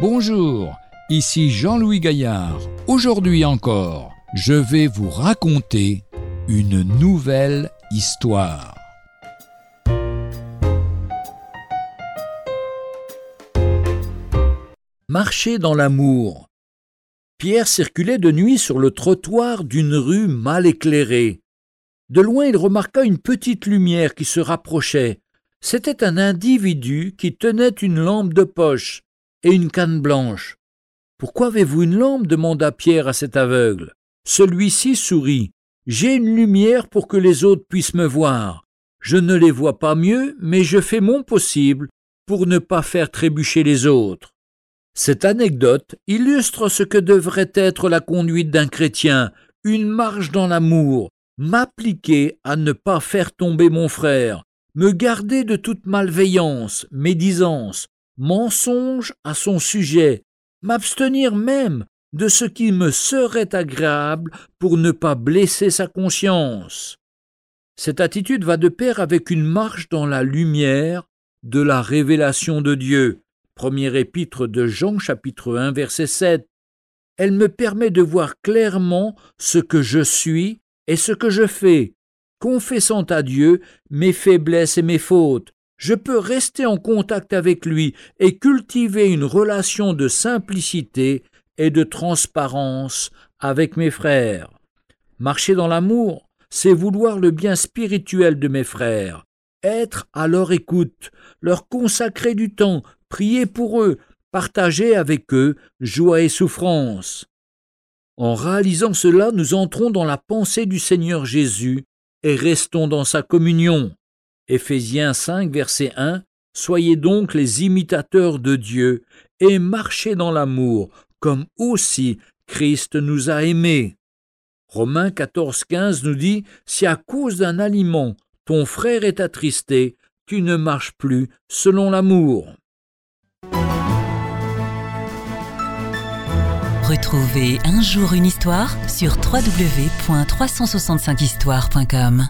Bonjour, ici Jean-Louis Gaillard. Aujourd'hui encore, je vais vous raconter une nouvelle histoire. Marcher dans l'amour. Pierre circulait de nuit sur le trottoir d'une rue mal éclairée. De loin, il remarqua une petite lumière qui se rapprochait. C'était un individu qui tenait une lampe de poche et une canne blanche. Pourquoi avez-vous une lampe demanda Pierre à cet aveugle. Celui-ci sourit. J'ai une lumière pour que les autres puissent me voir. Je ne les vois pas mieux, mais je fais mon possible pour ne pas faire trébucher les autres. Cette anecdote illustre ce que devrait être la conduite d'un chrétien, une marche dans l'amour, m'appliquer à ne pas faire tomber mon frère, me garder de toute malveillance, médisance, mensonge à son sujet, m'abstenir même de ce qui me serait agréable pour ne pas blesser sa conscience. Cette attitude va de pair avec une marche dans la lumière de la révélation de Dieu. Premier épître de Jean chapitre 1 verset 7. Elle me permet de voir clairement ce que je suis et ce que je fais, confessant à Dieu mes faiblesses et mes fautes, je peux rester en contact avec lui et cultiver une relation de simplicité et de transparence avec mes frères. Marcher dans l'amour, c'est vouloir le bien spirituel de mes frères, être à leur écoute, leur consacrer du temps, prier pour eux, partager avec eux joie et souffrance. En réalisant cela, nous entrons dans la pensée du Seigneur Jésus et restons dans sa communion. Éphésiens 5, verset 1 Soyez donc les imitateurs de Dieu et marchez dans l'amour, comme aussi Christ nous a aimés. Romains 14, 15 nous dit Si à cause d'un aliment ton frère est attristé, tu ne marches plus selon l'amour. Retrouvez un jour une histoire sur www.365histoire.com.